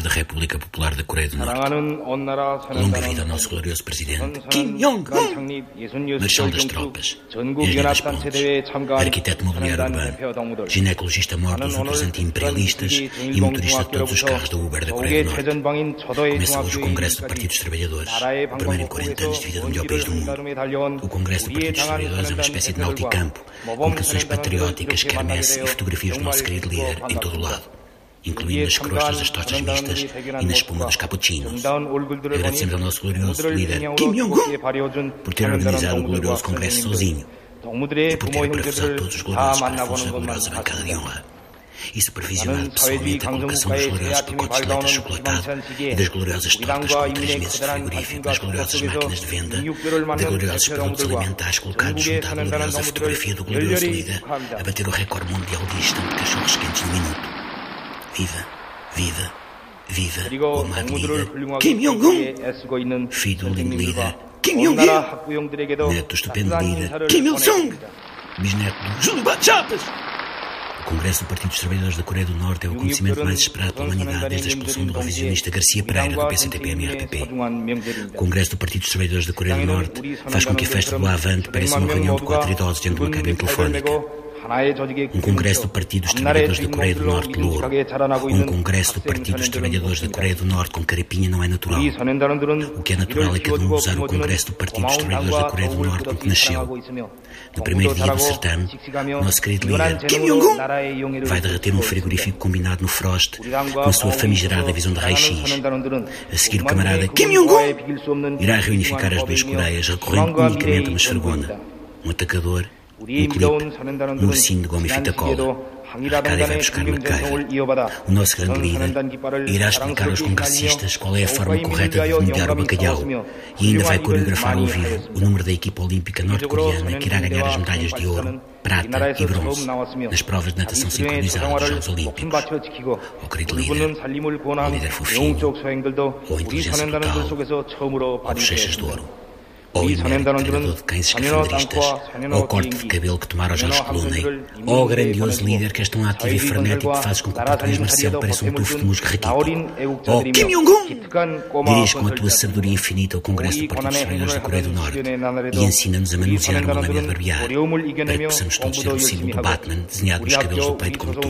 povo da República Popular da Coreia do Norte. Longa vida ao nosso glorioso presidente Kim Jong-un, marechal das tropas, engenheiro das pontes, arquiteto mobiliário urbano, ginecologista morto dos representantes imperialistas e motorista de todos os carros da Uber da Coreia do Norte. Começa hoje o Congresso do Partido dos Trabalhadores, o primeiro em 40 anos de vida do melhor país do mundo. O Congresso do Partido dos Trabalhadores é uma espécie de nauticampo, com canções patrióticas, quermesse e fotografias do nosso querido líder em todo o lado incluindo nas crostas das tostas mistas e na espuma dos cappuccinos. Agradecemos ao nosso glorioso líder Kim Jong-un por ter organizado o glorioso congresso sozinho e por ter parafusado todos os gloriosos parafusos da gloriosa bancada de honra. e supervisionado pessoalmente a colocação dos gloriosos pacotes de leite achocolatado e das gloriosas tortas com três meses de frigorífico, das gloriosas máquinas de venda, de gloriosos produtos alimentares colocados junto à gloriosa fotografia do glorioso líder a bater o recorde mundial de instante de cachorros quentes no minuto. Viva, viva, viva Jong-un, filho do líder Kim Jong-il, neto do estupendo líder Kim Il-sung, bisneto do Júlio Chapas. O Congresso do Partido dos Trabalhadores da Coreia do Norte é o acontecimento mais esperado pela humanidade desde a expulsão do revisionista Garcia Pereira do PCTP-MRPP. O Congresso do Partido dos Trabalhadores da Coreia do Norte faz com que a festa do Avante pareça uma reunião de quatro idosos dentro de uma cabine telefónica. Um congresso do Partido dos Trabalhadores da Coreia do Norte louro. Um congresso do Partido dos Trabalhadores da Coreia do Norte com carapinha não é natural. O que é natural é cada um usar o congresso do Partido dos Trabalhadores da Coreia do Norte com que nasceu. No primeiro dia do certame, nosso querido líder Kim Jong-un vai derreter um frigorífico combinado no Frost com a sua famigerada visão de raio-x. A seguir, o camarada Kim Jong-un irá reunificar as duas Coreias recorrendo unicamente a uma esfregona. Um atacador um clipe, um ursinho de goma e fita cola. Arcádia vai buscar uma queira. O nosso grande líder irá explicar aos congressistas qual é a forma correta de demolhar o bacalhau e ainda vai coreografar ao vivo o número da equipa olímpica norte-coreana que irá ganhar as medalhas de ouro, prata e bronze nas provas de natação sincronizada dos Jogos Olímpicos. O querido líder, o líder fofinho, ou a inteligência brutal, ou bochechas de ouro ou inerte treinador de cães escafandristas, ou corte de cabelo que tomaram Jorge Clooney, ou grandioso líder que és tão ativo e frenético que fazes com que o português Marcelo pareça um tufo de musgo raquítico, ou Kim Jong-un, dirige com a tua sabedoria infinita ao Congresso do Partido dos Trabalhadores da Coreia do Norte e ensina-nos a manusear uma lâmina de barbear para que possamos todos ter o símbolo do Batman desenhado nos cabelos do peito como tu.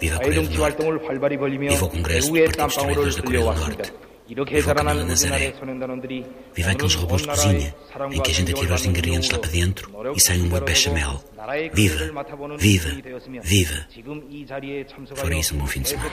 Viva a Coreia do Norte! Viva o Congresso do Partido dos Trabalhadores da Coreia do Norte! Viva o Camilo Nazaré. Viva aqueles robôs de cozinha em que a gente atira os ingredientes lá para dentro e sai um bom bechamel. Viva, viva, viva. Fora isso, um bom fim de semana.